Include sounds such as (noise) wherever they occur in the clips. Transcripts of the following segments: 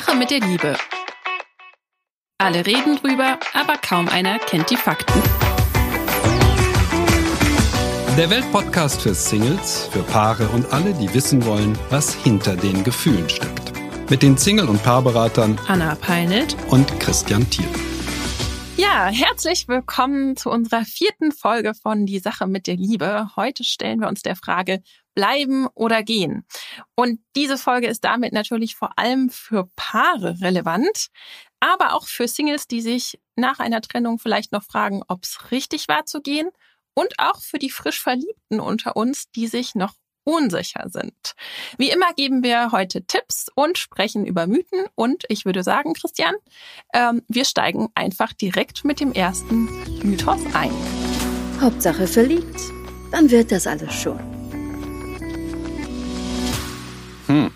Sache mit der Liebe. Alle reden drüber, aber kaum einer kennt die Fakten. Der Weltpodcast für Singles, für Paare und alle, die wissen wollen, was hinter den Gefühlen steckt. Mit den Single- und Paarberatern Anna Peinelt und Christian Thiel. Ja, herzlich willkommen zu unserer vierten Folge von Die Sache mit der Liebe. Heute stellen wir uns der Frage, bleiben oder gehen. Und diese Folge ist damit natürlich vor allem für Paare relevant, aber auch für Singles, die sich nach einer Trennung vielleicht noch fragen, ob es richtig war zu gehen und auch für die frisch Verliebten unter uns, die sich noch unsicher sind. Wie immer geben wir heute Tipps und sprechen über Mythen. Und ich würde sagen, Christian, ähm, wir steigen einfach direkt mit dem ersten Mythos ein. Hauptsache verliebt, dann wird das alles schon. Hm.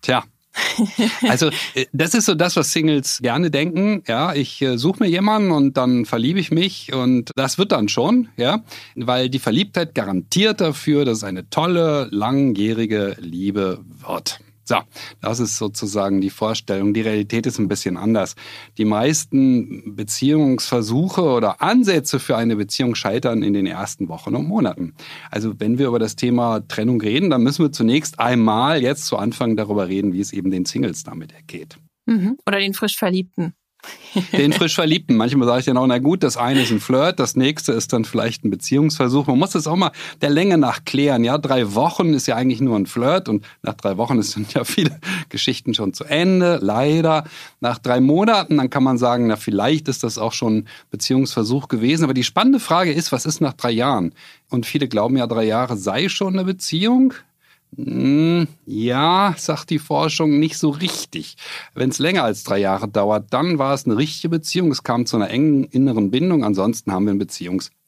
Tja. (laughs) Also äh, das ist so das, was Singles gerne denken. Ja, ich äh, suche mir jemanden und dann verliebe ich mich und das wird dann schon, ja, weil die Verliebtheit garantiert dafür, dass es eine tolle langjährige Liebe wird. So, das ist sozusagen die Vorstellung. Die Realität ist ein bisschen anders. Die meisten Beziehungsversuche oder Ansätze für eine Beziehung scheitern in den ersten Wochen und Monaten. Also wenn wir über das Thema Trennung reden, dann müssen wir zunächst einmal jetzt zu Anfang darüber reden, wie es eben den Singles damit ergeht. Mhm. Oder den frisch Verliebten. Den frisch Verliebten. Manchmal sage ich dann auch, na gut, das eine ist ein Flirt, das nächste ist dann vielleicht ein Beziehungsversuch. Man muss das auch mal der Länge nach klären. Ja, drei Wochen ist ja eigentlich nur ein Flirt und nach drei Wochen sind (laughs) ja viele Geschichten schon zu Ende, leider. Nach drei Monaten, dann kann man sagen, na vielleicht ist das auch schon ein Beziehungsversuch gewesen. Aber die spannende Frage ist, was ist nach drei Jahren? Und viele glauben ja, drei Jahre sei schon eine Beziehung. Hm, ja, sagt die Forschung, nicht so richtig. Wenn es länger als drei Jahre dauert, dann war es eine richtige Beziehung. Es kam zu einer engen inneren Bindung. Ansonsten haben wir einen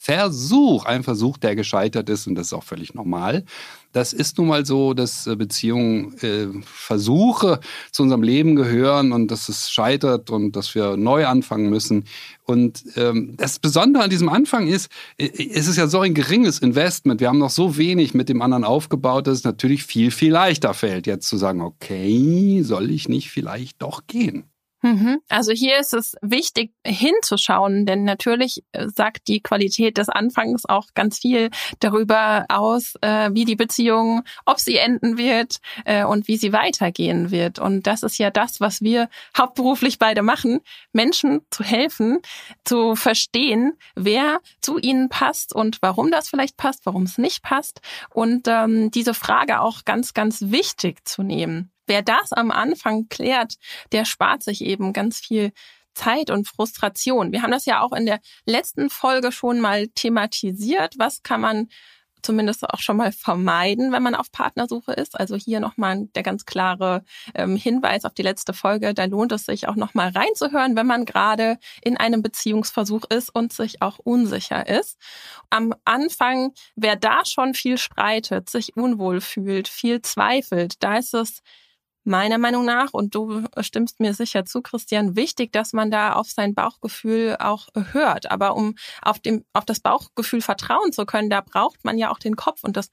Beziehungsversuch. Ein Versuch, der gescheitert ist und das ist auch völlig normal. Das ist nun mal so, dass äh, Beziehungen äh, Versuche zu unserem Leben gehören und dass es scheitert und dass wir neu anfangen müssen. Und ähm, das Besondere an diesem Anfang ist, äh, es ist ja so ein geringes Investment. Wir haben noch so wenig mit dem anderen aufgebaut, dass es natürlich viel, viel leichter fällt, jetzt zu sagen, okay, soll ich nicht vielleicht doch gehen? Mhm. Also hier ist es wichtig hinzuschauen, denn natürlich äh, sagt die Qualität des Anfangs auch ganz viel darüber aus, äh, wie die Beziehung, ob sie enden wird äh, und wie sie weitergehen wird. Und das ist ja das, was wir hauptberuflich beide machen, Menschen zu helfen, zu verstehen, wer zu ihnen passt und warum das vielleicht passt, warum es nicht passt und ähm, diese Frage auch ganz, ganz wichtig zu nehmen. Wer das am Anfang klärt, der spart sich eben ganz viel Zeit und Frustration. Wir haben das ja auch in der letzten Folge schon mal thematisiert. Was kann man zumindest auch schon mal vermeiden, wenn man auf Partnersuche ist. Also hier nochmal der ganz klare ähm, Hinweis auf die letzte Folge. Da lohnt es sich auch nochmal reinzuhören, wenn man gerade in einem Beziehungsversuch ist und sich auch unsicher ist. Am Anfang, wer da schon viel streitet, sich unwohl fühlt, viel zweifelt, da ist es meiner Meinung nach, und du stimmst mir sicher zu, Christian, wichtig, dass man da auf sein Bauchgefühl auch hört. Aber um auf, dem, auf das Bauchgefühl vertrauen zu können, da braucht man ja auch den Kopf und das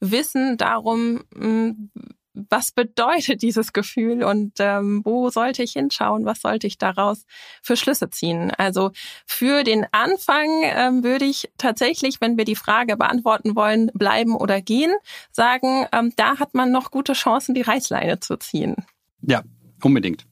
Wissen darum, hm, was bedeutet dieses Gefühl und ähm, wo sollte ich hinschauen, was sollte ich daraus für Schlüsse ziehen. Also für den Anfang ähm, würde ich tatsächlich, wenn wir die Frage beantworten wollen, bleiben oder gehen, sagen, ähm, da hat man noch gute Chancen, die Reißleine zu ziehen. Ja, unbedingt.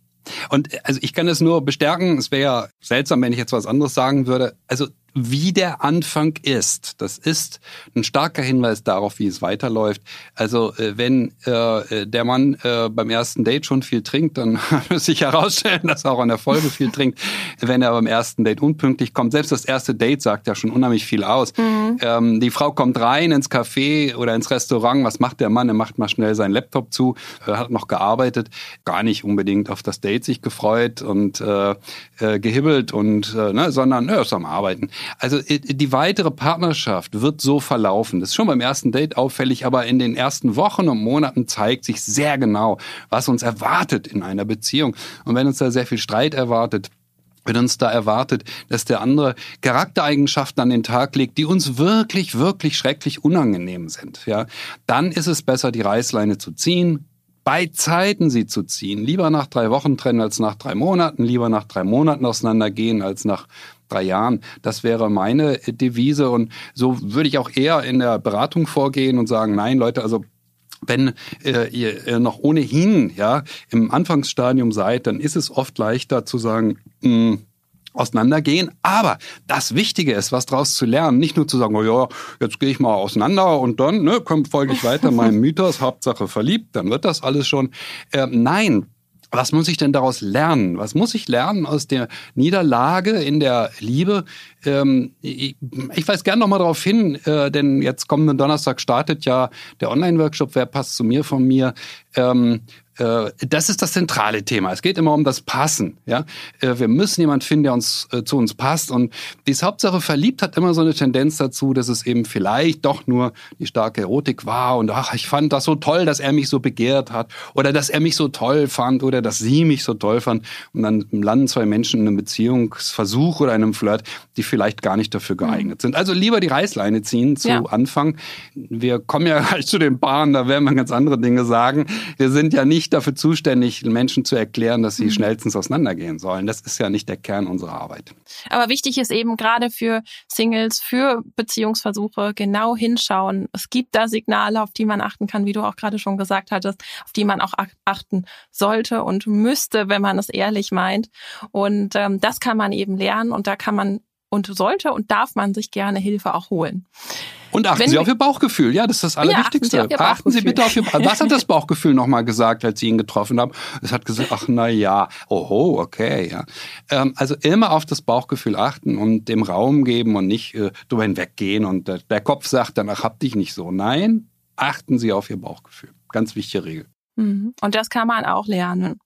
Und äh, also ich kann es nur bestärken, es wäre ja seltsam, wenn ich jetzt was anderes sagen würde. Also wie der Anfang ist. Das ist ein starker Hinweis darauf, wie es weiterläuft. Also äh, wenn äh, der Mann äh, beim ersten Date schon viel trinkt, dann (laughs) muss sich herausstellen, dass er auch an der Folge viel trinkt. Wenn er beim ersten Date unpünktlich kommt, selbst das erste Date sagt ja schon unheimlich viel aus. Mhm. Ähm, die Frau kommt rein ins Café oder ins Restaurant. Was macht der Mann? Er macht mal schnell seinen Laptop zu, äh, hat noch gearbeitet, gar nicht unbedingt auf das Date sich gefreut und äh, äh, gehibbelt und äh, ne, sondern er ist am Arbeiten. Also äh, die weitere Partnerschaft wird so verlaufen. Das ist schon beim ersten Date auffällig, aber in den ersten Wochen und Monaten zeigt sich sehr genau, was uns erwartet in einer Beziehung. Und wenn uns da sehr viel Streit erwartet, wenn uns da erwartet, dass der andere Charaktereigenschaften an den Tag legt, die uns wirklich, wirklich schrecklich unangenehm sind, ja, dann ist es besser, die Reißleine zu ziehen, bei Zeiten sie zu ziehen. Lieber nach drei Wochen trennen als nach drei Monaten, lieber nach drei Monaten auseinandergehen als nach drei Jahren. Das wäre meine Devise und so würde ich auch eher in der Beratung vorgehen und sagen, nein, Leute, also wenn äh, ihr noch ohnehin ja im Anfangsstadium seid, dann ist es oft leichter zu sagen, mh, hm, auseinandergehen. Aber das Wichtige ist, was daraus zu lernen, nicht nur zu sagen, oh ja, jetzt gehe ich mal auseinander und dann ne, kommt folge ich weiter meinem (laughs) Mythos, Hauptsache verliebt, dann wird das alles schon. Äh, nein, was muss ich denn daraus lernen? Was muss ich lernen aus der Niederlage in der Liebe? Ähm, ich, ich weise gerne nochmal darauf hin, äh, denn jetzt kommenden Donnerstag startet ja der Online-Workshop, wer passt zu mir von mir. Ähm, äh, das ist das zentrale Thema. Es geht immer um das Passen. Ja, äh, wir müssen jemanden finden, der uns äh, zu uns passt. Und die Hauptsache verliebt hat immer so eine Tendenz dazu, dass es eben vielleicht doch nur die starke Erotik war und ach, ich fand das so toll, dass er mich so begehrt hat oder dass er mich so toll fand oder dass sie mich so toll fand. Und dann landen zwei Menschen in einem Beziehungsversuch oder einem Flirt, die vielleicht gar nicht dafür geeignet sind. Also lieber die Reißleine ziehen zu ja. Anfang. Wir kommen ja gleich (laughs) zu den Paaren, da werden wir ganz andere Dinge sagen. Wir sind ja nicht nicht dafür zuständig, Menschen zu erklären, dass sie mhm. schnellstens auseinandergehen sollen. Das ist ja nicht der Kern unserer Arbeit. Aber wichtig ist eben gerade für Singles, für Beziehungsversuche genau hinschauen. Es gibt da Signale, auf die man achten kann, wie du auch gerade schon gesagt hattest, auf die man auch achten sollte und müsste, wenn man es ehrlich meint. Und ähm, das kann man eben lernen und da kann man und sollte und darf man sich gerne Hilfe auch holen. Und achten Wenn Sie auf Ihr Bauchgefühl. Ja, das ist das Allerwichtigste. Ja, achten, Sie, achten Sie, bitte auf Ihr Bauchgefühl. Was hat das Bauchgefühl nochmal gesagt, als Sie ihn getroffen haben? Es hat gesagt, ach na ja, oho, okay. Ja. Ähm, also immer auf das Bauchgefühl achten und dem Raum geben und nicht äh, drüber hinweggehen und der, der Kopf sagt dann, ach, hab dich nicht so. Nein, achten Sie auf Ihr Bauchgefühl. Ganz wichtige Regel. Mhm. Und das kann man auch lernen.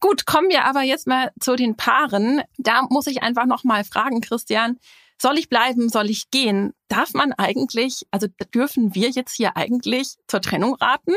Gut, kommen wir aber jetzt mal zu den Paaren. Da muss ich einfach noch mal fragen, Christian, soll ich bleiben, soll ich gehen? Darf man eigentlich, also dürfen wir jetzt hier eigentlich zur Trennung raten?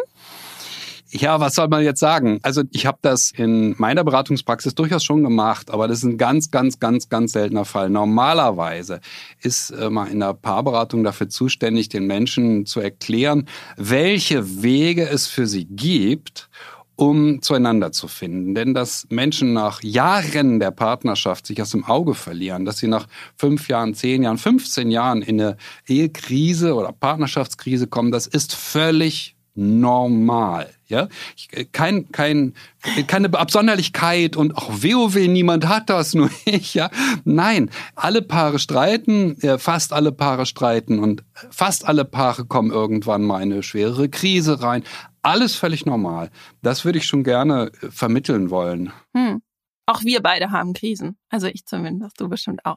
Ja, was soll man jetzt sagen? Also ich habe das in meiner Beratungspraxis durchaus schon gemacht, aber das ist ein ganz, ganz, ganz, ganz seltener Fall. Normalerweise ist äh, man in der Paarberatung dafür zuständig, den Menschen zu erklären, welche Wege es für sie gibt, um zueinander zu finden. Denn dass Menschen nach Jahren der Partnerschaft sich aus dem Auge verlieren, dass sie nach fünf Jahren, zehn Jahren, 15 Jahren in eine Ehekrise oder Partnerschaftskrise kommen, das ist völlig normal. Ja, kein, kein, keine Absonderlichkeit und auch WoW, niemand hat das, (laughs) nur ich. Ja, nein, alle Paare streiten, fast alle Paare streiten und fast alle Paare kommen irgendwann mal in eine schwerere Krise rein. Alles völlig normal. Das würde ich schon gerne vermitteln wollen. Hm. Auch wir beide haben Krisen. Also ich zumindest, du bestimmt auch.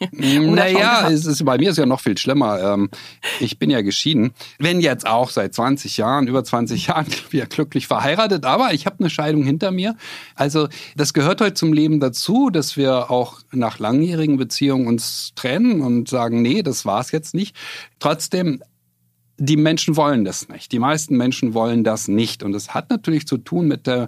(laughs) naja, es ist, bei mir ist ja noch viel schlimmer. Ähm, ich bin ja geschieden. Wenn jetzt auch seit 20 Jahren, über 20 Jahren, (laughs) wir glücklich verheiratet, aber ich habe eine Scheidung hinter mir. Also das gehört heute zum Leben dazu, dass wir auch nach langjährigen Beziehungen uns trennen und sagen, nee, das war's jetzt nicht. Trotzdem die Menschen wollen das nicht. Die meisten Menschen wollen das nicht. Und es hat natürlich zu tun mit der,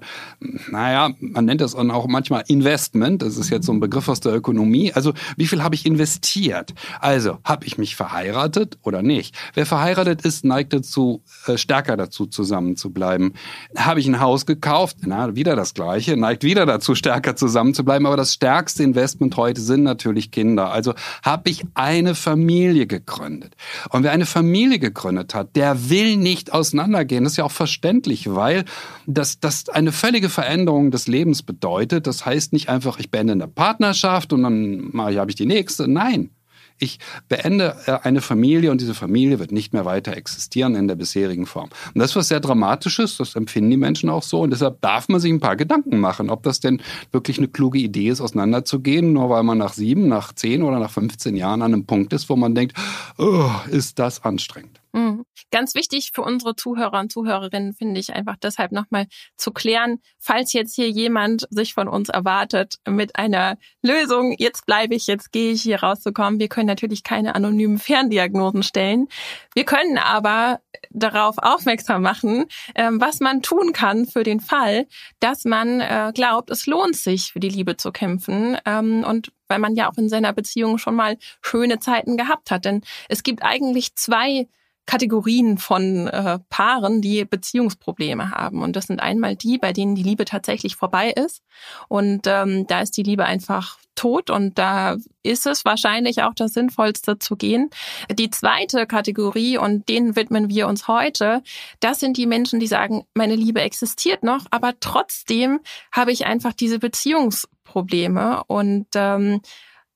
naja, man nennt das auch manchmal Investment. Das ist jetzt so ein Begriff aus der Ökonomie. Also, wie viel habe ich investiert? Also, habe ich mich verheiratet oder nicht? Wer verheiratet ist, neigt dazu, äh, stärker dazu zusammen zu bleiben. Habe ich ein Haus gekauft? Na, wieder das Gleiche. Neigt wieder dazu, stärker zusammen zu bleiben. Aber das stärkste Investment heute sind natürlich Kinder. Also, habe ich eine Familie gegründet. Und wer eine Familie gegründet gegründet hat, der will nicht auseinandergehen. Das ist ja auch verständlich, weil das, das eine völlige Veränderung des Lebens bedeutet. Das heißt nicht einfach, ich beende eine Partnerschaft und dann habe ich die nächste. Nein, ich beende äh, eine Familie und diese Familie wird nicht mehr weiter existieren in der bisherigen Form. Und das ist was sehr Dramatisches, das empfinden die Menschen auch so und deshalb darf man sich ein paar Gedanken machen, ob das denn wirklich eine kluge Idee ist, auseinanderzugehen, nur weil man nach sieben, nach zehn oder nach 15 Jahren an einem Punkt ist, wo man denkt, oh, ist das anstrengend. Mhm. Ganz wichtig für unsere Zuhörer und Zuhörerinnen finde ich einfach deshalb nochmal zu klären, falls jetzt hier jemand sich von uns erwartet mit einer Lösung, jetzt bleibe ich, jetzt gehe ich hier rauszukommen. Wir können natürlich keine anonymen Ferndiagnosen stellen. Wir können aber darauf aufmerksam machen, ähm, was man tun kann für den Fall, dass man äh, glaubt, es lohnt sich, für die Liebe zu kämpfen. Ähm, und weil man ja auch in seiner Beziehung schon mal schöne Zeiten gehabt hat. Denn es gibt eigentlich zwei Kategorien von äh, Paaren, die Beziehungsprobleme haben. Und das sind einmal die, bei denen die Liebe tatsächlich vorbei ist. Und ähm, da ist die Liebe einfach tot und da ist es wahrscheinlich auch das Sinnvollste zu gehen. Die zweite Kategorie, und denen widmen wir uns heute, das sind die Menschen, die sagen, meine Liebe existiert noch, aber trotzdem habe ich einfach diese Beziehungsprobleme und ähm,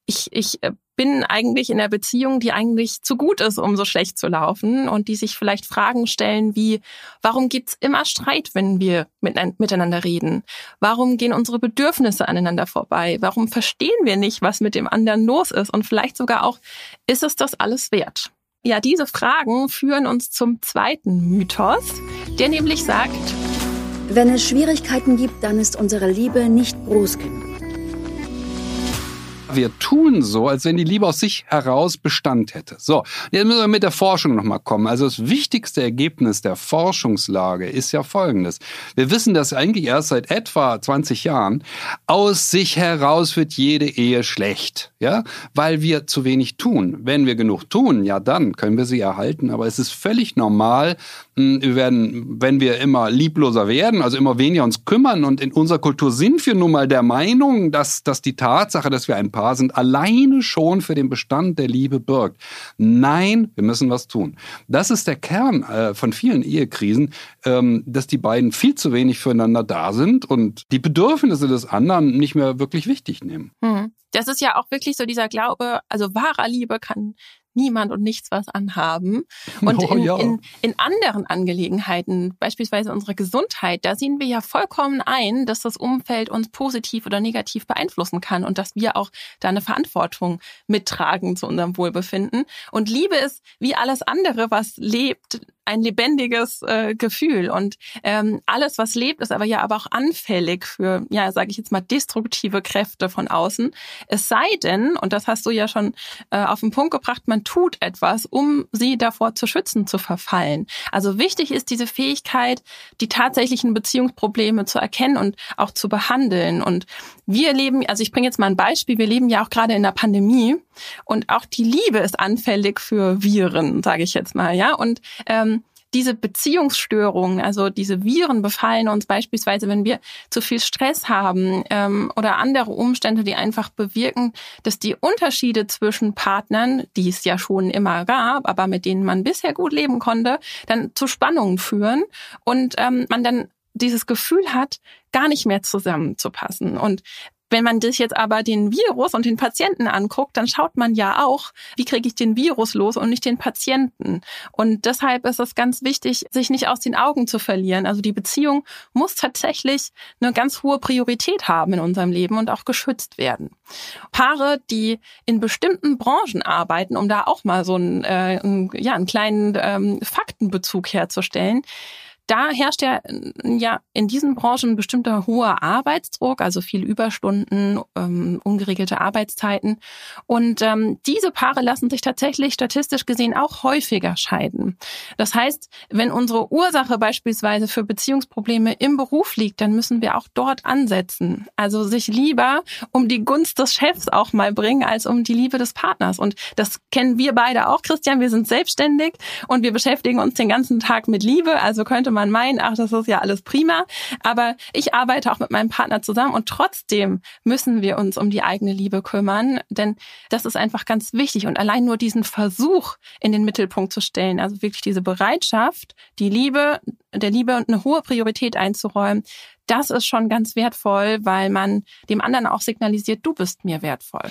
ich, ich äh, bin eigentlich in einer Beziehung, die eigentlich zu gut ist, um so schlecht zu laufen und die sich vielleicht Fragen stellen wie, warum gibt's immer Streit, wenn wir miteinander reden? Warum gehen unsere Bedürfnisse aneinander vorbei? Warum verstehen wir nicht, was mit dem anderen los ist? Und vielleicht sogar auch, ist es das alles wert? Ja, diese Fragen führen uns zum zweiten Mythos, der nämlich sagt, wenn es Schwierigkeiten gibt, dann ist unsere Liebe nicht groß genug. Wir tun so, als wenn die Liebe aus sich heraus Bestand hätte. So, jetzt müssen wir mit der Forschung nochmal kommen. Also das wichtigste Ergebnis der Forschungslage ist ja folgendes. Wir wissen, dass eigentlich erst seit etwa 20 Jahren aus sich heraus wird jede Ehe schlecht. Ja, weil wir zu wenig tun. Wenn wir genug tun, ja dann können wir sie erhalten. Aber es ist völlig normal, wir werden, wenn wir immer liebloser werden, also immer weniger uns kümmern. Und in unserer Kultur sind wir nun mal der Meinung, dass, dass die Tatsache, dass wir ein Paar sind, alleine schon für den Bestand der Liebe birgt. Nein, wir müssen was tun. Das ist der Kern äh, von vielen Ehekrisen, ähm, dass die beiden viel zu wenig füreinander da sind und die Bedürfnisse des anderen nicht mehr wirklich wichtig nehmen. Hm. Das ist ja auch wirklich so dieser Glaube, also wahrer Liebe kann niemand und nichts was anhaben. (laughs) Und oh, in, ja. in, in anderen Angelegenheiten, beispielsweise unserer Gesundheit, da sehen wir ja vollkommen ein, dass das Umfeld uns positiv oder negativ beeinflussen kann und dass wir auch da eine Verantwortung mittragen zu unserem Wohlbefinden. Und Liebe ist wie alles andere, was lebt, ein lebendiges äh, Gefühl und ähm, alles, was lebt, ist aber ja aber auch anfällig für, ja, sage ich jetzt mal, destruktive Kräfte von außen. Es sei denn, und das hast du ja schon äh, auf den Punkt gebracht, man tut etwas, um sie davor zu schützen, zu verfallen. Also wichtig ist diese Fähigkeit, die tatsächlichen Beziehungsprobleme zu erkennen und auch zu behandeln. Und wir leben, also ich bringe jetzt mal ein Beispiel, wir leben ja auch gerade in der Pandemie und auch die Liebe ist anfällig für Viren, sage ich jetzt mal, ja. Und ähm, diese Beziehungsstörungen, also diese Viren befallen uns beispielsweise, wenn wir zu viel Stress haben ähm, oder andere Umstände, die einfach bewirken, dass die Unterschiede zwischen Partnern, die es ja schon immer gab, aber mit denen man bisher gut leben konnte, dann zu Spannungen führen und ähm, man dann dieses Gefühl hat, gar nicht mehr zusammenzupassen. Und wenn man sich jetzt aber den Virus und den Patienten anguckt, dann schaut man ja auch, wie kriege ich den Virus los und nicht den Patienten. Und deshalb ist es ganz wichtig, sich nicht aus den Augen zu verlieren. Also die Beziehung muss tatsächlich eine ganz hohe Priorität haben in unserem Leben und auch geschützt werden. Paare, die in bestimmten Branchen arbeiten, um da auch mal so einen, äh, einen ja, einen kleinen ähm, Faktenbezug herzustellen, da herrscht ja, ja in diesen Branchen bestimmter hoher Arbeitsdruck, also viel Überstunden, ähm, ungeregelte Arbeitszeiten. Und ähm, diese Paare lassen sich tatsächlich statistisch gesehen auch häufiger scheiden. Das heißt, wenn unsere Ursache beispielsweise für Beziehungsprobleme im Beruf liegt, dann müssen wir auch dort ansetzen. Also sich lieber um die Gunst des Chefs auch mal bringen, als um die Liebe des Partners. Und das kennen wir beide auch, Christian. Wir sind selbstständig und wir beschäftigen uns den ganzen Tag mit Liebe. Also könnte man man meinen, ach, das ist ja alles prima. Aber ich arbeite auch mit meinem Partner zusammen und trotzdem müssen wir uns um die eigene Liebe kümmern, denn das ist einfach ganz wichtig. Und allein nur diesen Versuch in den Mittelpunkt zu stellen, also wirklich diese Bereitschaft, die Liebe, der Liebe eine hohe Priorität einzuräumen, das ist schon ganz wertvoll, weil man dem anderen auch signalisiert, du bist mir wertvoll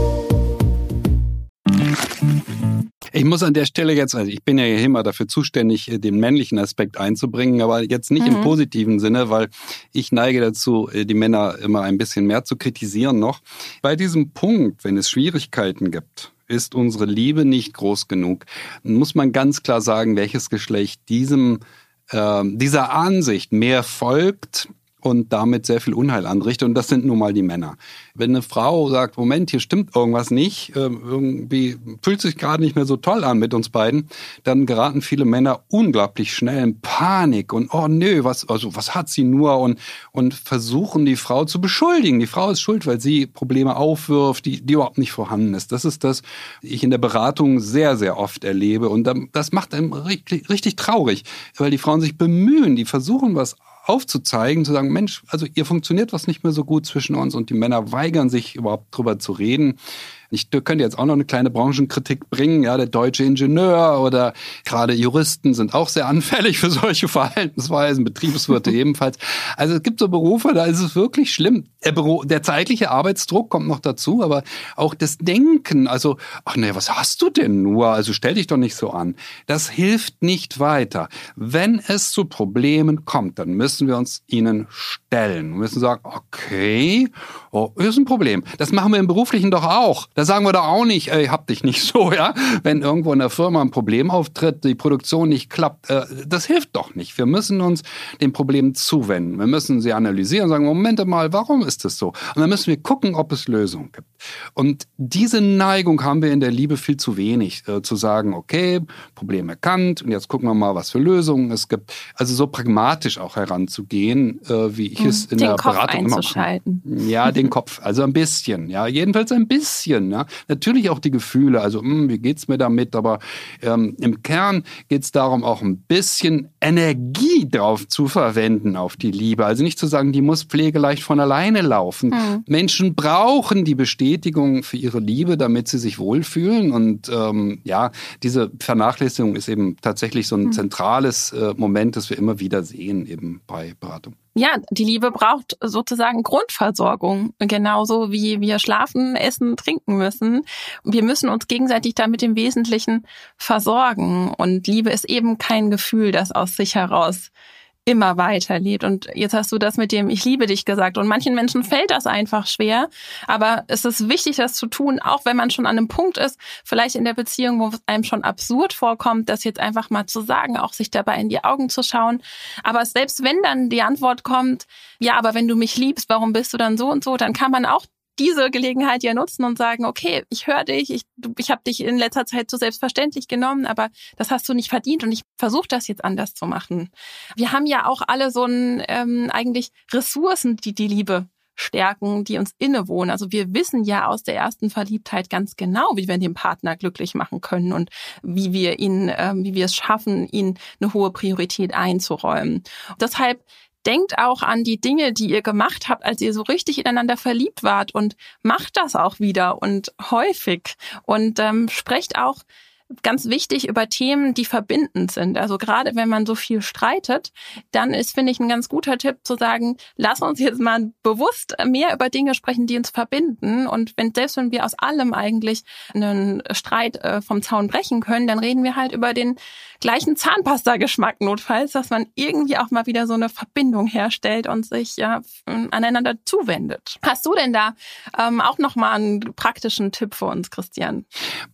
Ich muss an der Stelle jetzt, also ich bin ja hier immer dafür zuständig, den männlichen Aspekt einzubringen, aber jetzt nicht mhm. im positiven Sinne, weil ich neige dazu, die Männer immer ein bisschen mehr zu kritisieren noch. Bei diesem Punkt, wenn es Schwierigkeiten gibt, ist unsere Liebe nicht groß genug, muss man ganz klar sagen, welches Geschlecht diesem äh, dieser Ansicht mehr folgt und damit sehr viel Unheil anrichtet. Und das sind nun mal die Männer. Wenn eine Frau sagt, Moment, hier stimmt irgendwas nicht, ähm, irgendwie fühlt sich gerade nicht mehr so toll an mit uns beiden, dann geraten viele Männer unglaublich schnell in Panik und oh nö, was, also was hat sie nur und, und versuchen die Frau zu beschuldigen. Die Frau ist schuld, weil sie Probleme aufwirft, die, die überhaupt nicht vorhanden ist. Das ist das, ich in der Beratung sehr, sehr oft erlebe. Und das macht einem richtig, richtig traurig, weil die Frauen sich bemühen, die versuchen was aufzuzeigen, zu sagen, Mensch, also ihr funktioniert was nicht mehr so gut zwischen uns und die Männer weigern sich überhaupt drüber zu reden. Ich könnte jetzt auch noch eine kleine Branchenkritik bringen. Ja, der deutsche Ingenieur oder gerade Juristen sind auch sehr anfällig für solche (laughs) Verhaltensweisen, Betriebswirte (laughs) ebenfalls. Also es gibt so Berufe, da ist es wirklich schlimm. Der, Büro, der zeitliche Arbeitsdruck kommt noch dazu, aber auch das Denken, also, ach nee, was hast du denn nur? Also stell dich doch nicht so an. Das hilft nicht weiter. Wenn es zu Problemen kommt, dann müssen wir uns ihnen stellen. Wir müssen sagen, okay, oh, ist ein Problem. Das machen wir im Beruflichen doch auch. Da sagen wir doch auch nicht, ey, hab dich nicht (laughs) so, ja. Wenn irgendwo in der Firma ein Problem auftritt, die Produktion nicht klappt, äh, das hilft doch nicht. Wir müssen uns dem Problem zuwenden. Wir müssen sie analysieren und sagen, Moment mal, warum ist das so? Und dann müssen wir gucken, ob es Lösungen gibt. Und diese Neigung haben wir in der Liebe viel zu wenig, äh, zu sagen, okay, Problem erkannt und jetzt gucken wir mal, was für Lösungen es gibt. Also so pragmatisch auch heranzugehen, äh, wie ich hm, es in den der Kopf Beratung immer mache. Ja, den (laughs) Kopf, also ein bisschen, ja, jedenfalls ein bisschen. Ja. Natürlich auch die Gefühle, also mh, hm, wie geht's mir damit, aber ähm, im Kern geht's darum, auch ein bisschen Energie drauf zu verwenden auf die Liebe. Also nicht zu sagen, die muss pflegeleicht von alleine laufen. Hm. Menschen brauchen die Bestätigung für ihre Liebe, damit sie sich wohlfühlen. Und ähm, ja, diese Vernachlässigung ist eben tatsächlich so ein hm. zentrales äh, Moment, das wir immer wieder sehen eben bei Beratung ja, die Liebe braucht sozusagen Grundversorgung, genauso wie wir schlafen, essen, trinken müssen. Wir müssen uns gegenseitig damit im Wesentlichen versorgen. Und Liebe ist eben kein Gefühl, das aus sich heraus immer weiterlebt. Und jetzt hast du das mit dem Ich liebe dich gesagt. Und manchen Menschen fällt das einfach schwer. Aber es ist wichtig, das zu tun, auch wenn man schon an einem Punkt ist, vielleicht in der Beziehung, wo es einem schon absurd vorkommt, das jetzt einfach mal zu sagen, auch sich dabei in die Augen zu schauen. Aber selbst wenn dann die Antwort kommt, ja, aber wenn du mich liebst, warum bist du dann so und so, dann kann man auch diese Gelegenheit ja nutzen und sagen, okay, ich höre dich, ich, ich habe dich in letzter Zeit so selbstverständlich genommen, aber das hast du nicht verdient und ich versuche das jetzt anders zu machen. Wir haben ja auch alle so ein ähm, eigentlich Ressourcen, die die Liebe stärken, die uns innewohnen. Also wir wissen ja aus der ersten Verliebtheit ganz genau, wie wir den Partner glücklich machen können und wie wir ihn, ähm, wie wir es schaffen, ihn eine hohe Priorität einzuräumen. Deshalb denkt auch an die Dinge, die ihr gemacht habt, als ihr so richtig ineinander verliebt wart und macht das auch wieder und häufig und ähm, sprecht auch ganz wichtig über Themen, die verbindend sind. Also gerade wenn man so viel streitet, dann ist, finde ich, ein ganz guter Tipp zu sagen, lass uns jetzt mal bewusst mehr über Dinge sprechen, die uns verbinden. Und wenn, selbst wenn wir aus allem eigentlich einen Streit äh, vom Zaun brechen können, dann reden wir halt über den gleichen Zahnpasta-Geschmack notfalls, dass man irgendwie auch mal wieder so eine Verbindung herstellt und sich ja aneinander zuwendet. Hast du denn da ähm, auch noch mal einen praktischen Tipp für uns, Christian?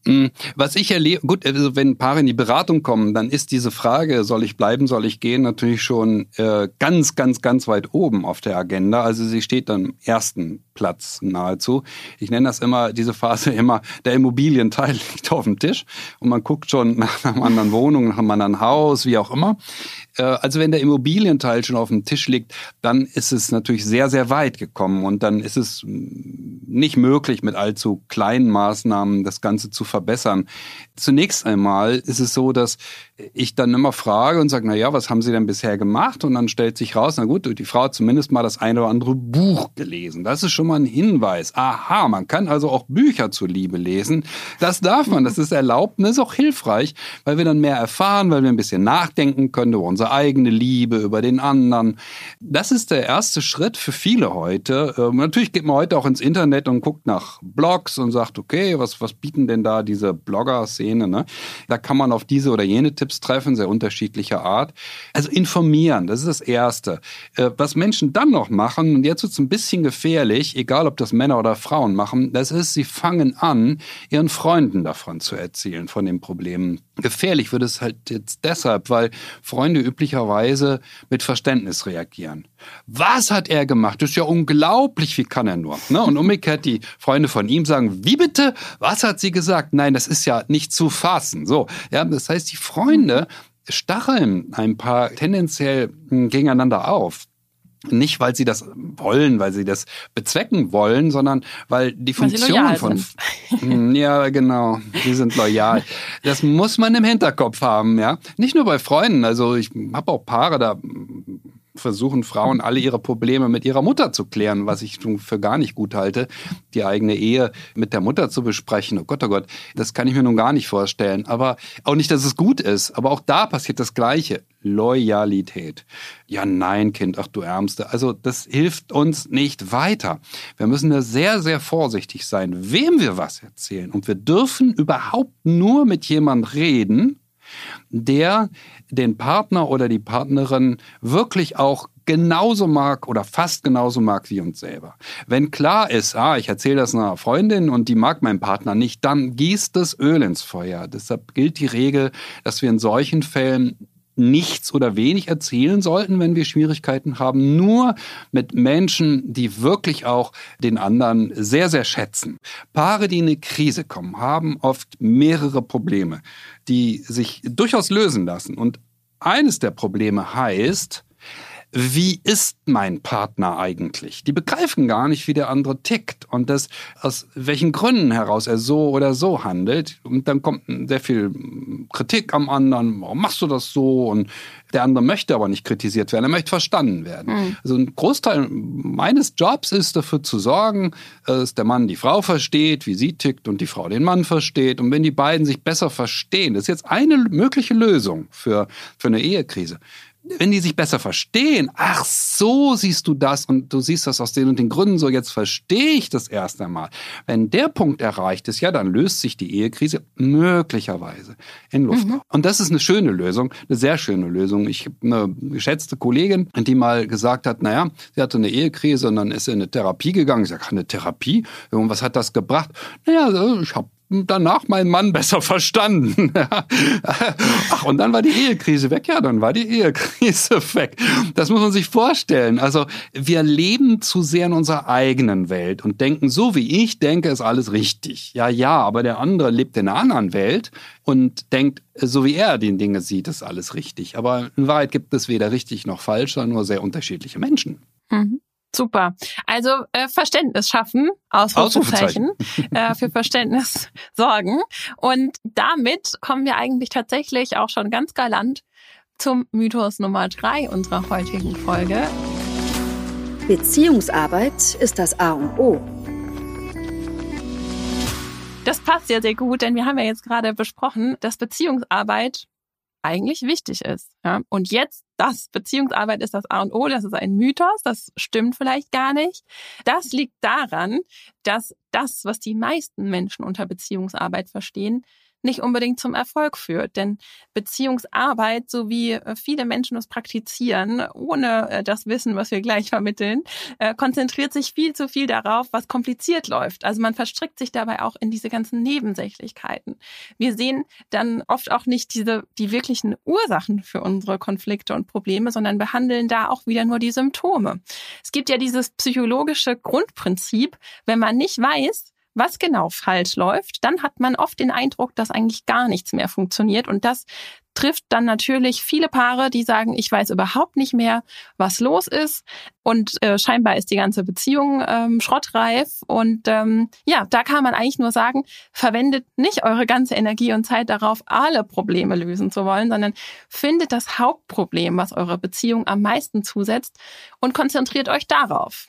Mm, was ich erlebe, gut, also wenn Paare in die Beratung kommen, dann ist diese Frage, soll ich bleiben, soll ich gehen, natürlich schon äh, ganz, ganz, ganz weit oben auf der Agenda. Also sie steht im ersten Platz nahezu. Ich nenne das immer, diese Phase (laughs) immer, der Immobilienteil (laughs) liegt auf dem Tisch und man guckt schon (laughs) nach einer anderen Wohnung, nach einem anderen Haus, wie auch immer. Äh, also wenn der Immobilienteil schon auf dem Tisch liegt, dann ist es natürlich sehr, sehr weit gekommen und dann ist es nicht möglich, mit allzu kleinen Maßnahmen das Ganze zu verbessern. Zunächst einmal ist es so, dass ich dann immer frage und sage, na ja, was haben Sie denn bisher gemacht? Und dann stellt sich raus, na gut, die Frau hat zumindest mal das eine oder andere Buch gelesen. Das ist schon mal ein Hinweis. Aha, man kann also auch Bücher zur Liebe lesen. Das darf man, das ist erlaubt und das ist auch hilfreich, weil wir dann mehr erfahren, weil wir ein bisschen nachdenken können über unsere eigene Liebe, über den anderen. Das ist der erste Schritt für viele heute. Ähm, natürlich geht man heute auch ins Internet und guckt nach Blogs und sagt, okay, was, was bieten denn da diese Blogger, Szene. Ne? Da kann man auf diese oder jene Tipps treffen, sehr unterschiedlicher Art. Also informieren, das ist das Erste. Äh, was Menschen dann noch machen, und jetzt wird es ein bisschen gefährlich, egal ob das Männer oder Frauen machen, das ist, sie fangen an, ihren Freunden davon zu erzählen, von den Problemen. Gefährlich wird es halt jetzt deshalb, weil Freunde üblicherweise mit Verständnis reagieren. Was hat er gemacht? Das ist ja unglaublich, wie kann er nur? Ne? Und umgekehrt die Freunde von ihm sagen, wie bitte? Was hat sie gesagt? Nein, das ist ja nicht zu fassen. So, ja, das heißt, die Freunde stacheln ein paar tendenziell hm, gegeneinander auf. Nicht, weil sie das wollen, weil sie das bezwecken wollen, sondern weil die Funktion von. Hm, ja, genau. Sie sind loyal. Das muss man im Hinterkopf haben, ja. Nicht nur bei Freunden. Also ich habe auch Paare, da versuchen Frauen alle ihre Probleme mit ihrer Mutter zu klären, was ich für gar nicht gut halte, die eigene Ehe mit der Mutter zu besprechen. Oh Gott, oh Gott, das kann ich mir nun gar nicht vorstellen. Aber auch nicht, dass es gut ist, aber auch da passiert das Gleiche. Loyalität. Ja, nein, Kind, ach du Ärmste. Also das hilft uns nicht weiter. Wir müssen da sehr, sehr vorsichtig sein, wem wir was erzählen. Und wir dürfen überhaupt nur mit jemandem reden, der den Partner oder die Partnerin wirklich auch genauso mag oder fast genauso mag wie uns selber. Wenn klar ist, ah, ich erzähle das einer Freundin und die mag meinen Partner nicht, dann gießt es Öl ins Feuer. Deshalb gilt die Regel, dass wir in solchen Fällen nichts oder wenig erzählen sollten, wenn wir Schwierigkeiten haben, nur mit Menschen, die wirklich auch den anderen sehr, sehr schätzen. Paare, die in eine Krise kommen, haben oft mehrere Probleme, die sich durchaus lösen lassen. Und eines der Probleme heißt, wie ist mein Partner eigentlich? Die begreifen gar nicht, wie der andere tickt und das aus welchen Gründen heraus er so oder so handelt. Und dann kommt sehr viel Kritik am anderen. Warum machst du das so? Und der andere möchte aber nicht kritisiert werden. Er möchte verstanden werden. Mhm. Also ein Großteil meines Jobs ist dafür zu sorgen, dass der Mann die Frau versteht, wie sie tickt und die Frau den Mann versteht. Und wenn die beiden sich besser verstehen, das ist jetzt eine mögliche Lösung für, für eine Ehekrise wenn die sich besser verstehen, ach so siehst du das und du siehst das aus den und den Gründen, so jetzt verstehe ich das erst einmal. Wenn der Punkt erreicht ist, ja, dann löst sich die Ehekrise möglicherweise in Luft. Mhm. Und das ist eine schöne Lösung, eine sehr schöne Lösung. Ich habe eine geschätzte Kollegin, die mal gesagt hat, naja, sie hatte eine Ehekrise und dann ist sie in eine Therapie gegangen. Ich sage, eine Therapie? Und was hat das gebracht? Naja, ich habe danach meinen Mann besser verstanden. (laughs) Ach, und dann war die Ehekrise weg. Ja, dann war die Ehekrise (laughs) weg. Das muss man sich vorstellen. Also wir leben zu sehr in unserer eigenen Welt und denken, so wie ich denke, ist alles richtig. Ja, ja, aber der andere lebt in einer anderen Welt und denkt, so wie er die Dinge sieht, ist alles richtig. Aber in Wahrheit gibt es weder richtig noch falsch, sondern nur sehr unterschiedliche Menschen. Mhm. Super. Also äh, Verständnis schaffen, Ausrufezeichen, äh, für Verständnis (laughs) sorgen. Und damit kommen wir eigentlich tatsächlich auch schon ganz galant zum Mythos Nummer drei unserer heutigen Folge. Beziehungsarbeit ist das A und O. Das passt ja sehr gut, denn wir haben ja jetzt gerade besprochen, dass Beziehungsarbeit eigentlich wichtig ist. Ja? Und jetzt das, Beziehungsarbeit ist das A und O, das ist ein Mythos, das stimmt vielleicht gar nicht. Das liegt daran, dass das, was die meisten Menschen unter Beziehungsarbeit verstehen, nicht unbedingt zum Erfolg führt. Denn Beziehungsarbeit, so wie äh, viele Menschen es praktizieren, ohne äh, das Wissen, was wir gleich vermitteln, äh, konzentriert sich viel zu viel darauf, was kompliziert läuft. Also man verstrickt sich dabei auch in diese ganzen Nebensächlichkeiten. Wir sehen dann oft auch nicht diese, die wirklichen Ursachen für unsere Konflikte und Probleme, sondern behandeln da auch wieder nur die Symptome. Es gibt ja dieses psychologische Grundprinzip, wenn man nicht weiß, was genau falsch läuft, dann hat man oft den Eindruck, dass eigentlich gar nichts mehr funktioniert. Und das trifft dann natürlich viele Paare, die sagen, ich weiß überhaupt nicht mehr, was los ist. Und äh, scheinbar ist die ganze Beziehung ähm, schrottreif. Und ähm, ja, da kann man eigentlich nur sagen, verwendet nicht eure ganze Energie und Zeit darauf, alle Probleme lösen zu wollen, sondern findet das Hauptproblem, was eure Beziehung am meisten zusetzt und konzentriert euch darauf.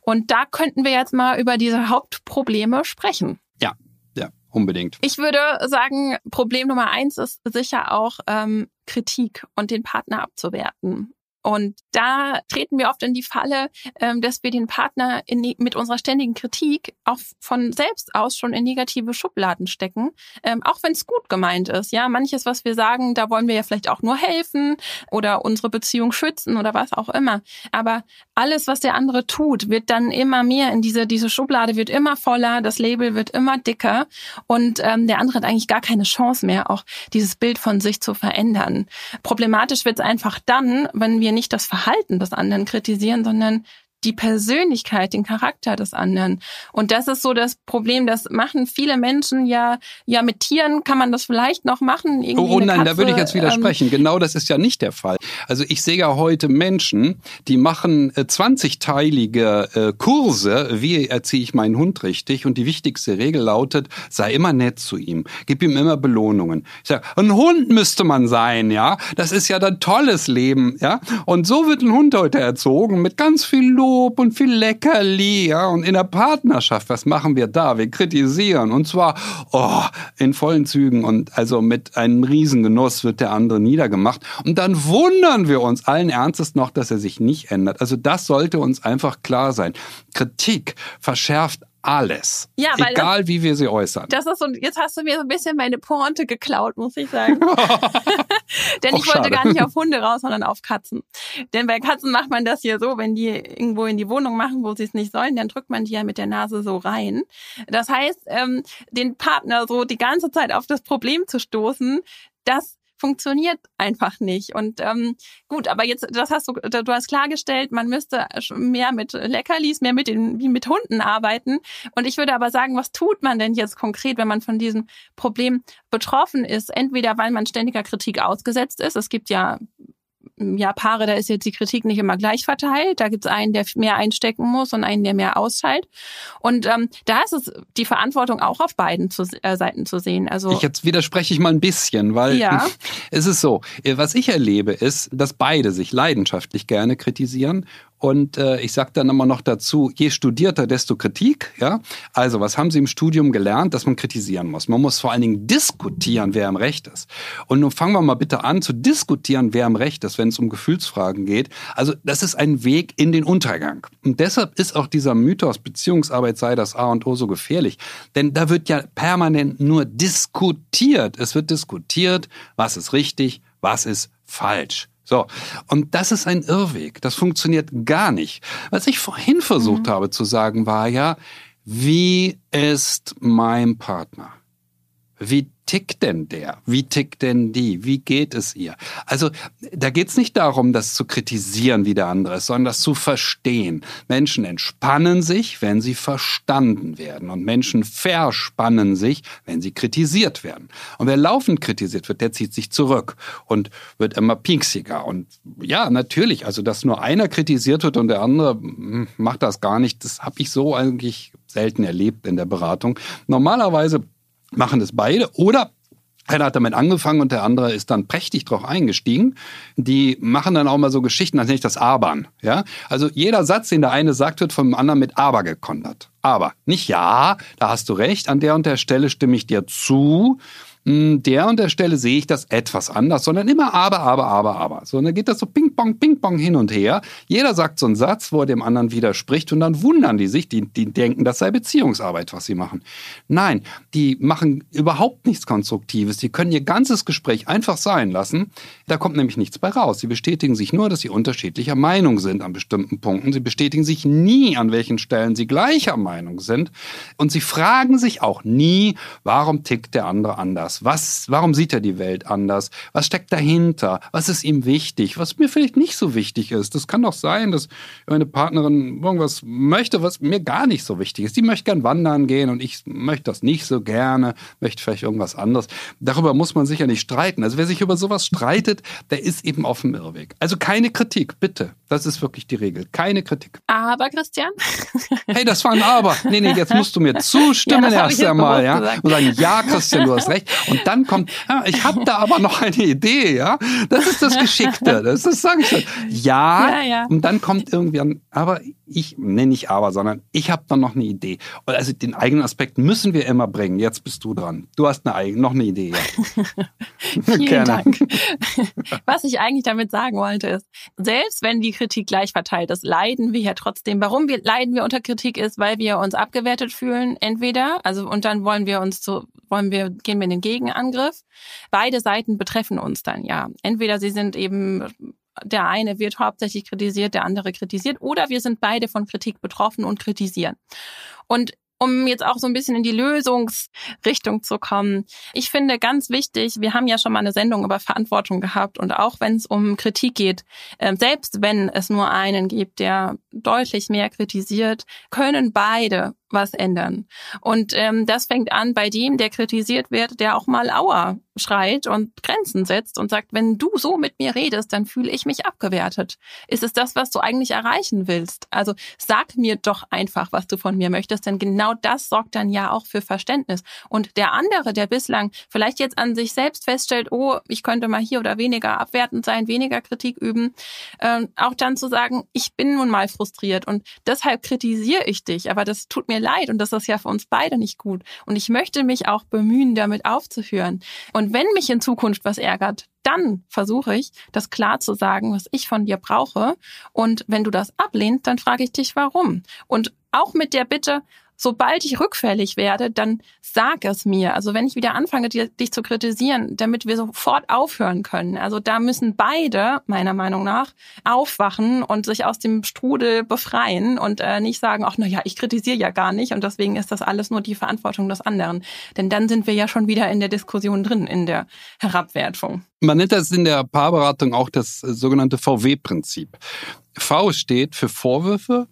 Und da könnten wir jetzt mal über diese Hauptprobleme sprechen. Ja, ja, unbedingt. Ich würde sagen, Problem Nummer eins ist sicher auch ähm, Kritik und den Partner abzuwerten. Und da treten wir oft in die Falle, ähm, dass wir den Partner in, mit unserer ständigen Kritik auch von selbst aus schon in negative Schubladen stecken, ähm, auch wenn es gut gemeint ist. Ja, manches, was wir sagen, da wollen wir ja vielleicht auch nur helfen oder unsere Beziehung schützen oder was auch immer. Aber alles, was der andere tut, wird dann immer mehr in diese diese Schublade wird immer voller, das Label wird immer dicker und ähm, der andere hat eigentlich gar keine Chance mehr, auch dieses Bild von sich zu verändern. Problematisch wird es einfach dann, wenn wir nicht das Verhalten des anderen kritisieren, sondern die Persönlichkeit, den Charakter des anderen. Und das ist so das Problem, das machen viele Menschen ja, ja mit Tieren kann man das vielleicht noch machen. Irgendwie oh, oh nein, Katze, da würde ich jetzt widersprechen. Ähm, genau das ist ja nicht der Fall. Also ich sehe ja heute Menschen, die machen äh, 20-teilige äh, Kurse, wie erziehe ich meinen Hund richtig und die wichtigste Regel lautet, sei immer nett zu ihm, gib ihm immer Belohnungen. Ich sage, ein Hund müsste man sein, ja, das ist ja ein tolles Leben, ja, und so wird ein Hund heute erzogen mit ganz viel Lob Lob und viel Leckerli, ja. Und in der Partnerschaft, was machen wir da? Wir kritisieren. Und zwar, oh, in vollen Zügen und also mit einem Riesengenuss wird der andere niedergemacht. Und dann wundern wir uns allen Ernstes noch, dass er sich nicht ändert. Also das sollte uns einfach klar sein. Kritik verschärft alles. Ja, weil Egal, das, wie wir sie äußern. Das ist so, jetzt hast du mir so ein bisschen meine Pointe geklaut, muss ich sagen. (laughs) Denn ich wollte gar nicht auf Hunde raus, sondern auf Katzen. Denn bei Katzen macht man das hier so, wenn die irgendwo in die Wohnung machen, wo sie es nicht sollen, dann drückt man die ja mit der Nase so rein. Das heißt, ähm, den Partner so die ganze Zeit auf das Problem zu stoßen, das funktioniert einfach nicht. Und ähm, gut, aber jetzt, das hast du, du hast klargestellt, man müsste mehr mit Leckerlis, mehr mit den, wie mit Hunden arbeiten. Und ich würde aber sagen, was tut man denn jetzt konkret, wenn man von diesem Problem betroffen ist? Entweder weil man ständiger Kritik ausgesetzt ist. Es gibt ja ja, Paare, da ist jetzt die Kritik nicht immer gleich verteilt. Da gibt es einen, der mehr einstecken muss und einen, der mehr auszahlt. Und ähm, da ist es die Verantwortung auch auf beiden zu, äh, Seiten zu sehen. Also ich jetzt widerspreche ich mal ein bisschen, weil ja. (laughs) es ist so, was ich erlebe, ist, dass beide sich leidenschaftlich gerne kritisieren und äh, ich sage dann immer noch dazu, je studierter, desto Kritik. Ja? Also, was haben Sie im Studium gelernt, dass man kritisieren muss? Man muss vor allen Dingen diskutieren, wer im Recht ist. Und nun fangen wir mal bitte an zu diskutieren, wer im Recht ist, wenn es um Gefühlsfragen geht. Also, das ist ein Weg in den Untergang. Und deshalb ist auch dieser Mythos, Beziehungsarbeit sei das A und O so gefährlich. Denn da wird ja permanent nur diskutiert. Es wird diskutiert, was ist richtig, was ist falsch. So, und das ist ein Irrweg. Das funktioniert gar nicht. Was ich vorhin versucht mhm. habe zu sagen, war ja, wie ist mein Partner? Wie tickt denn der? Wie tickt denn die? Wie geht es ihr? Also da geht es nicht darum, das zu kritisieren, wie der andere ist, sondern das zu verstehen. Menschen entspannen sich, wenn sie verstanden werden. Und Menschen verspannen sich, wenn sie kritisiert werden. Und wer laufend kritisiert wird, der zieht sich zurück und wird immer pinksiger. Und ja, natürlich, also dass nur einer kritisiert wird und der andere hm, macht das gar nicht, das habe ich so eigentlich selten erlebt in der Beratung. Normalerweise machen das beide. Oder einer hat damit angefangen und der andere ist dann prächtig drauf eingestiegen. Die machen dann auch mal so Geschichten, dann nenne ich das Abern. Ja? Also jeder Satz, den der eine sagt, wird vom anderen mit Aber gekontert. Aber nicht ja, da hast du recht, an der und der Stelle stimme ich dir zu. Hm, der und der Stelle sehe ich das etwas anders, sondern immer aber, aber, aber, aber. So, und dann geht das so ping-pong, ping-pong hin und her. Jeder sagt so einen Satz, wo er dem anderen widerspricht und dann wundern die sich, die, die denken, das sei Beziehungsarbeit, was sie machen. Nein, die machen überhaupt nichts Konstruktives. Die können ihr ganzes Gespräch einfach sein lassen. Da kommt nämlich nichts bei raus. Sie bestätigen sich nur, dass sie unterschiedlicher Meinung sind an bestimmten Punkten. Sie bestätigen sich nie, an welchen Stellen sie gleicher Meinung sind. Und sie fragen sich auch nie, warum tickt der andere anders anders? Was, warum sieht er die Welt anders? Was steckt dahinter? Was ist ihm wichtig? Was mir vielleicht nicht so wichtig ist? Das kann doch sein, dass meine Partnerin irgendwas möchte, was mir gar nicht so wichtig ist. Die möchte gern wandern gehen und ich möchte das nicht so gerne, möchte vielleicht irgendwas anderes. Darüber muss man sicher nicht streiten. Also wer sich über sowas streitet, der ist eben auf dem Irrweg. Also keine Kritik, bitte. Das ist wirklich die Regel. Keine Kritik. Aber, Christian? Hey, das war ein Aber. Nee, nee, jetzt musst du mir zustimmen ja, erst einmal, ja. Und sagen, ja, Christian, du hast recht. Und dann kommt, ja, ich habe da aber noch eine Idee, ja. Das ist das Geschickte. Das ist, sag ich schon. Ja, Ja, ja. und dann kommt irgendwie an, aber ich, nee, nicht aber, sondern ich habe dann noch eine Idee. Und Also den eigenen Aspekt müssen wir immer bringen. Jetzt bist du dran. Du hast eine eigene, noch eine Idee. Ja. (laughs) Vielen Gerne. Dank. Was ich eigentlich damit sagen wollte ist, selbst wenn die Kritik gleich verteilt ist, leiden wir ja trotzdem. Warum wir leiden wir unter Kritik ist, weil wir uns abgewertet fühlen, entweder, also und dann wollen wir uns zu, wollen wir, gehen wir in den Gegenangriff. Beide Seiten betreffen uns dann ja. Entweder sie sind eben der eine wird hauptsächlich kritisiert, der andere kritisiert, oder wir sind beide von Kritik betroffen und kritisieren. Und um jetzt auch so ein bisschen in die Lösungsrichtung zu kommen. Ich finde ganz wichtig, wir haben ja schon mal eine Sendung über Verantwortung gehabt und auch wenn es um Kritik geht, äh, selbst wenn es nur einen gibt, der deutlich mehr kritisiert, können beide was ändern. Und ähm, das fängt an bei dem, der kritisiert wird, der auch mal Aua schreit und Grenzen setzt und sagt, wenn du so mit mir redest, dann fühle ich mich abgewertet. Ist es das, was du eigentlich erreichen willst? Also sag mir doch einfach, was du von mir möchtest, denn genau das sorgt dann ja auch für Verständnis. Und der andere, der bislang vielleicht jetzt an sich selbst feststellt, oh, ich könnte mal hier oder weniger abwertend sein, weniger Kritik üben, ähm, auch dann zu sagen, ich bin nun mal frustriert und deshalb kritisiere ich dich, aber das tut mir leid und das ist ja für uns beide nicht gut. Und ich möchte mich auch bemühen, damit aufzuhören. Und wenn mich in Zukunft was ärgert, dann versuche ich, das klar zu sagen, was ich von dir brauche. Und wenn du das ablehnst, dann frage ich dich, warum. Und auch mit der Bitte, sobald ich rückfällig werde, dann sag es mir. Also wenn ich wieder anfange, dich zu kritisieren, damit wir sofort aufhören können. Also da müssen beide, meiner Meinung nach, aufwachen und sich aus dem Strudel befreien und äh, nicht sagen, ach na ja, ich kritisiere ja gar nicht und deswegen ist das alles nur die Verantwortung des anderen. Denn dann sind wir ja schon wieder in der Diskussion drin, in der Herabwertung. Man nennt das in der Paarberatung auch das äh, sogenannte VW-Prinzip. V steht für Vorwürfe,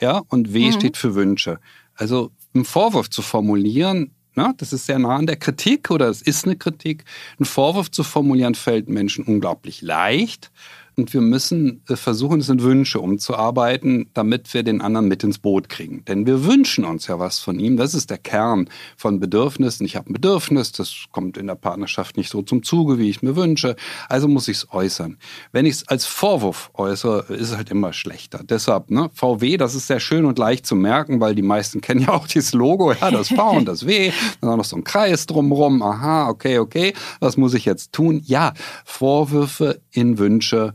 ja, und W Mhm. steht für Wünsche. Also einen Vorwurf zu formulieren, na, das ist sehr nah an der Kritik oder es ist eine Kritik. Einen Vorwurf zu formulieren fällt Menschen unglaublich leicht. Und wir müssen äh, versuchen, es in Wünsche umzuarbeiten, damit wir den anderen mit ins Boot kriegen. Denn wir wünschen uns ja was von ihm. Das ist der Kern von Bedürfnissen. Ich habe ein Bedürfnis, das kommt in der Partnerschaft nicht so zum Zuge, wie ich mir wünsche. Also muss ich es äußern. Wenn ich es als Vorwurf äußere, ist es halt immer schlechter. Deshalb, ne, VW, das ist sehr schön und leicht zu merken, weil die meisten kennen ja auch dieses Logo, ja, das V und das W, dann auch noch so ein Kreis drumrum. Aha, okay, okay. Was muss ich jetzt tun? Ja, Vorwürfe in Wünsche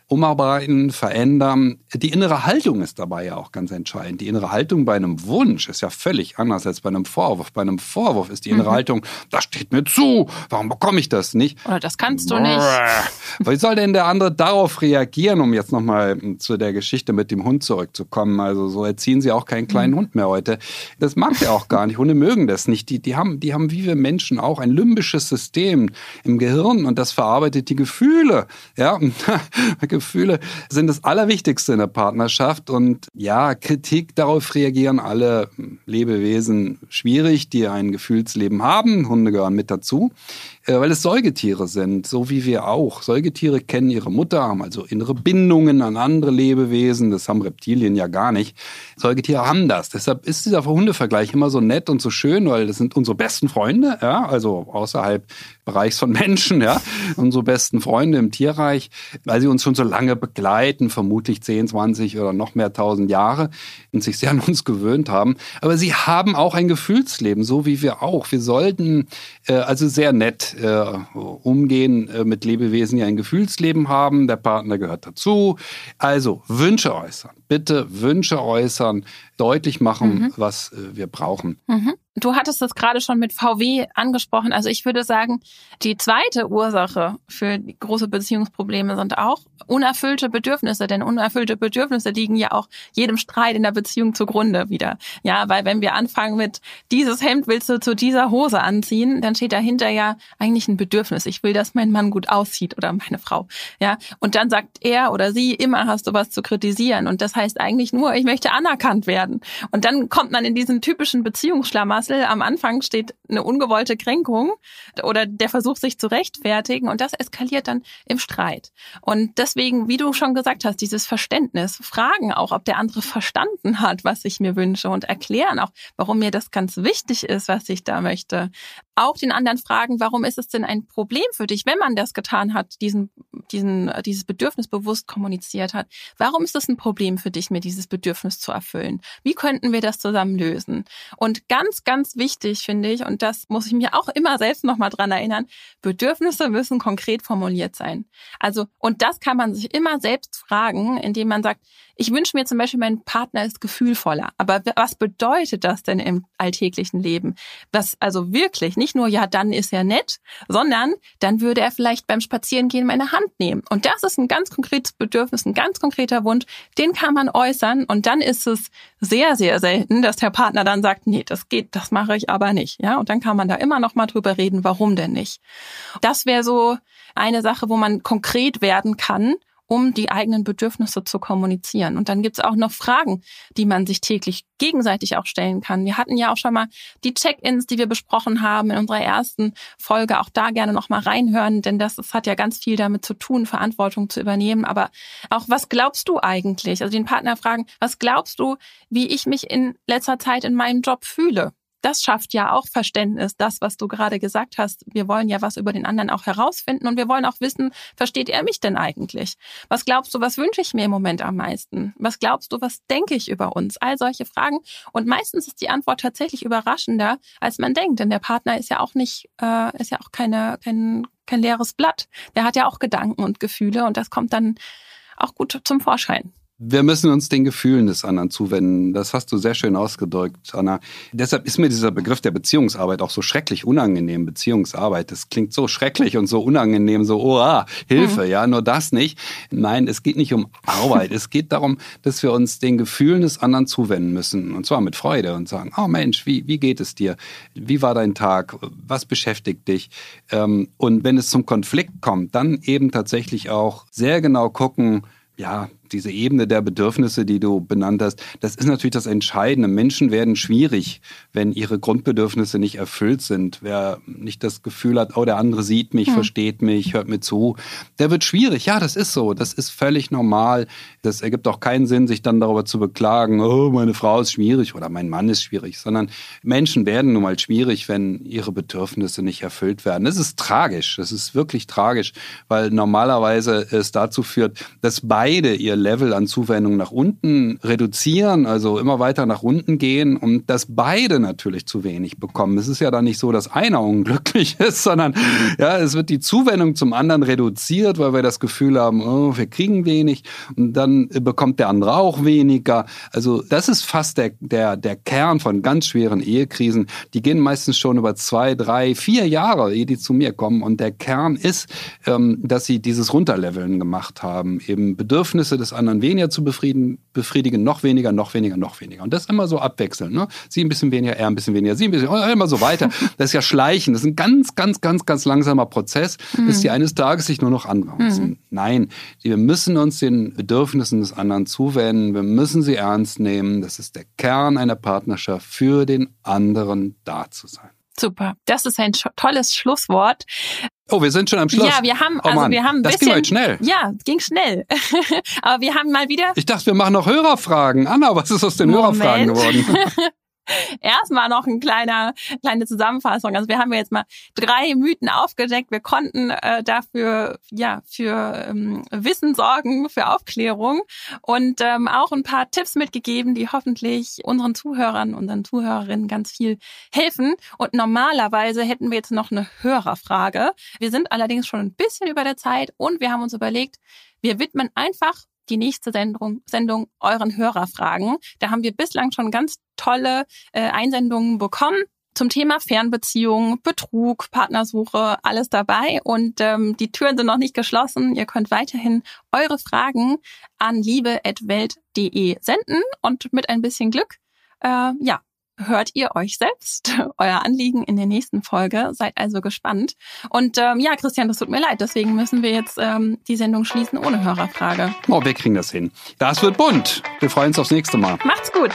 umarbeiten, verändern. Die innere Haltung ist dabei ja auch ganz entscheidend. Die innere Haltung bei einem Wunsch ist ja völlig anders als bei einem Vorwurf. Bei einem Vorwurf ist die innere Haltung, das steht mir zu, warum bekomme ich das nicht? Oder das kannst du nicht. Wie soll denn der andere darauf reagieren, um jetzt nochmal zu der Geschichte mit dem Hund zurückzukommen? Also so erziehen sie auch keinen kleinen Hund mehr heute. Das mag der auch gar nicht. Hunde mögen das nicht. Die, die, haben, die haben wie wir Menschen auch ein limbisches System im Gehirn und das verarbeitet die Gefühle. Ja, (laughs) Gefühle sind das Allerwichtigste in der Partnerschaft. Und ja, Kritik, darauf reagieren alle Lebewesen schwierig, die ein Gefühlsleben haben. Hunde gehören mit dazu, weil es Säugetiere sind, so wie wir auch. Säugetiere kennen ihre Mutter, haben also innere Bindungen an andere Lebewesen. Das haben Reptilien ja gar nicht. Säugetiere haben das. Deshalb ist dieser Hundevergleich immer so nett und so schön, weil das sind unsere besten Freunde, ja, also außerhalb Bereichs von (laughs) Menschen, ja, unsere besten Freunde im Tierreich, weil sie uns schon so lange begleiten, vermutlich 10, 20 oder noch mehr tausend Jahre und sich sehr an uns gewöhnt haben. Aber sie haben auch ein Gefühlsleben, so wie wir auch. Wir sollten äh, also sehr nett äh, umgehen äh, mit Lebewesen, die ein Gefühlsleben haben. Der Partner gehört dazu. Also Wünsche äußern. Bitte Wünsche äußern, deutlich machen, was äh, wir brauchen. Mhm. Du hattest das gerade schon mit VW angesprochen. Also ich würde sagen, die zweite Ursache für große Beziehungsprobleme sind auch unerfüllte Bedürfnisse. Denn unerfüllte Bedürfnisse liegen ja auch jedem Streit in der Beziehung zugrunde wieder. Ja, weil wenn wir anfangen mit dieses Hemd willst du zu dieser Hose anziehen, dann steht dahinter ja eigentlich ein Bedürfnis. Ich will, dass mein Mann gut aussieht oder meine Frau. Ja, und dann sagt er oder sie immer hast du was zu kritisieren. Und das heißt eigentlich nur, ich möchte anerkannt werden. Und dann kommt man in diesen typischen Beziehungsschlamassel. Am Anfang steht eine ungewollte Kränkung oder der Versuch, sich zu rechtfertigen. Und das eskaliert dann im Streit. Und deswegen, wie du schon gesagt hast, dieses Verständnis, fragen auch, ob der andere verstanden hat, was ich mir wünsche und erklären auch, warum mir das ganz wichtig ist, was ich da möchte. Auch den anderen fragen, warum ist es denn ein Problem für dich, wenn man das getan hat, diesen, diesen, dieses Bedürfnis bewusst kommuniziert hat? Warum ist es ein Problem für dich, mir dieses Bedürfnis zu erfüllen? Wie könnten wir das zusammen lösen? Und ganz, ganz wichtig finde ich, und das muss ich mir auch immer selbst nochmal dran erinnern, Bedürfnisse müssen konkret formuliert sein. Also, und das kann man sich immer selbst fragen, indem man sagt, ich wünsche mir zum Beispiel, mein Partner ist gefühlvoller. Aber was bedeutet das denn im alltäglichen Leben? Was also wirklich nicht nur, ja, dann ist er nett, sondern dann würde er vielleicht beim Spazierengehen meine Hand nehmen. Und das ist ein ganz konkretes Bedürfnis, ein ganz konkreter Wunsch, den kann man äußern. Und dann ist es sehr, sehr selten, dass der Partner dann sagt, nee, das geht, das mache ich aber nicht. Ja, und dann kann man da immer noch mal drüber reden, warum denn nicht. Das wäre so eine Sache, wo man konkret werden kann um die eigenen Bedürfnisse zu kommunizieren. Und dann gibt's auch noch Fragen, die man sich täglich gegenseitig auch stellen kann. Wir hatten ja auch schon mal die Check-ins, die wir besprochen haben in unserer ersten Folge. Auch da gerne noch mal reinhören, denn das, das hat ja ganz viel damit zu tun, Verantwortung zu übernehmen. Aber auch, was glaubst du eigentlich? Also den Partner fragen, was glaubst du, wie ich mich in letzter Zeit in meinem Job fühle? Das schafft ja auch Verständnis, das, was du gerade gesagt hast. Wir wollen ja was über den anderen auch herausfinden und wir wollen auch wissen, versteht er mich denn eigentlich? Was glaubst du, was wünsche ich mir im Moment am meisten? Was glaubst du, was denke ich über uns? All solche Fragen. Und meistens ist die Antwort tatsächlich überraschender, als man denkt, denn der Partner ist ja auch nicht, äh, ist ja auch keine, kein, kein leeres Blatt. Der hat ja auch Gedanken und Gefühle und das kommt dann auch gut zum Vorschein. Wir müssen uns den Gefühlen des anderen zuwenden. Das hast du sehr schön ausgedrückt, Anna. Deshalb ist mir dieser Begriff der Beziehungsarbeit auch so schrecklich unangenehm. Beziehungsarbeit, das klingt so schrecklich und so unangenehm, so, oh, ah, Hilfe, mhm. ja, nur das nicht. Nein, es geht nicht um Arbeit. es geht darum, dass wir uns den Gefühlen des anderen zuwenden müssen. Und zwar mit Freude und sagen, oh Mensch, wie, wie geht es dir? Wie war dein Tag? Was beschäftigt dich? Ähm, und wenn es zum Konflikt kommt, dann eben tatsächlich auch sehr genau gucken, ja, diese Ebene der Bedürfnisse, die du benannt hast, das ist natürlich das Entscheidende. Menschen werden schwierig, wenn ihre Grundbedürfnisse nicht erfüllt sind. Wer nicht das Gefühl hat, oh, der andere sieht mich, hm. versteht mich, hört mir zu, der wird schwierig. Ja, das ist so. Das ist völlig normal. Das ergibt auch keinen Sinn, sich dann darüber zu beklagen, oh, meine Frau ist schwierig oder mein Mann ist schwierig, sondern Menschen werden nun mal schwierig, wenn ihre Bedürfnisse nicht erfüllt werden. Das ist tragisch. Das ist wirklich tragisch, weil normalerweise es dazu führt, dass beide ihr Level an Zuwendung nach unten reduzieren, also immer weiter nach unten gehen und dass beide natürlich zu wenig bekommen. Es ist ja dann nicht so, dass einer unglücklich (laughs) ist, sondern ja, es wird die Zuwendung zum anderen reduziert, weil wir das Gefühl haben, oh, wir kriegen wenig und dann bekommt der andere auch weniger. Also das ist fast der, der, der Kern von ganz schweren Ehekrisen. Die gehen meistens schon über zwei, drei, vier Jahre, ehe die zu mir kommen. Und der Kern ist, ähm, dass sie dieses Runterleveln gemacht haben, eben Bedürfnisse des anderen weniger zu befriedigen, noch weniger, noch weniger, noch weniger. Und das immer so abwechseln. Ne? Sie ein bisschen weniger, er ein bisschen weniger, sie ein bisschen, immer so weiter. (laughs) Das ist ja Schleichen. Das ist ein ganz, ganz, ganz, ganz langsamer Prozess, mhm. bis die eines Tages sich nur noch anbrausen. Mhm. Nein, wir müssen uns den Bedürfnissen des anderen zuwenden. Wir müssen sie ernst nehmen. Das ist der Kern einer Partnerschaft, für den anderen da zu sein. Super. Das ist ein tolles Schlusswort. Oh, wir sind schon am Schluss. Ja, wir haben, oh also Mann, wir haben ein das bisschen, ging heute schnell. Ja, ging schnell. (laughs) Aber wir haben mal wieder. Ich dachte, wir machen noch Hörerfragen. Anna, was ist aus den Moment. Hörerfragen geworden? (laughs) (laughs) Erstmal noch ein kleiner, kleine Zusammenfassung. Also wir haben jetzt mal drei Mythen aufgedeckt. Wir konnten äh, dafür, ja, für ähm, Wissen sorgen, für Aufklärung und ähm, auch ein paar Tipps mitgegeben, die hoffentlich unseren Zuhörern, unseren Zuhörerinnen ganz viel helfen. Und normalerweise hätten wir jetzt noch eine Hörerfrage. Wir sind allerdings schon ein bisschen über der Zeit und wir haben uns überlegt, wir widmen einfach die nächste Sendung, Sendung euren Hörerfragen. Da haben wir bislang schon ganz tolle äh, Einsendungen bekommen zum Thema Fernbeziehungen, Betrug, Partnersuche, alles dabei. Und ähm, die Türen sind noch nicht geschlossen. Ihr könnt weiterhin eure Fragen an liebe.welt.de senden und mit ein bisschen Glück, äh, ja, hört ihr euch selbst (laughs) euer Anliegen in der nächsten Folge. Seid also gespannt. Und ähm, ja, Christian, das tut mir leid. Deswegen müssen wir jetzt ähm, die Sendung schließen ohne Hörerfrage. Oh, wir kriegen das hin. Das wird bunt. Wir freuen uns aufs nächste Mal. Macht's gut.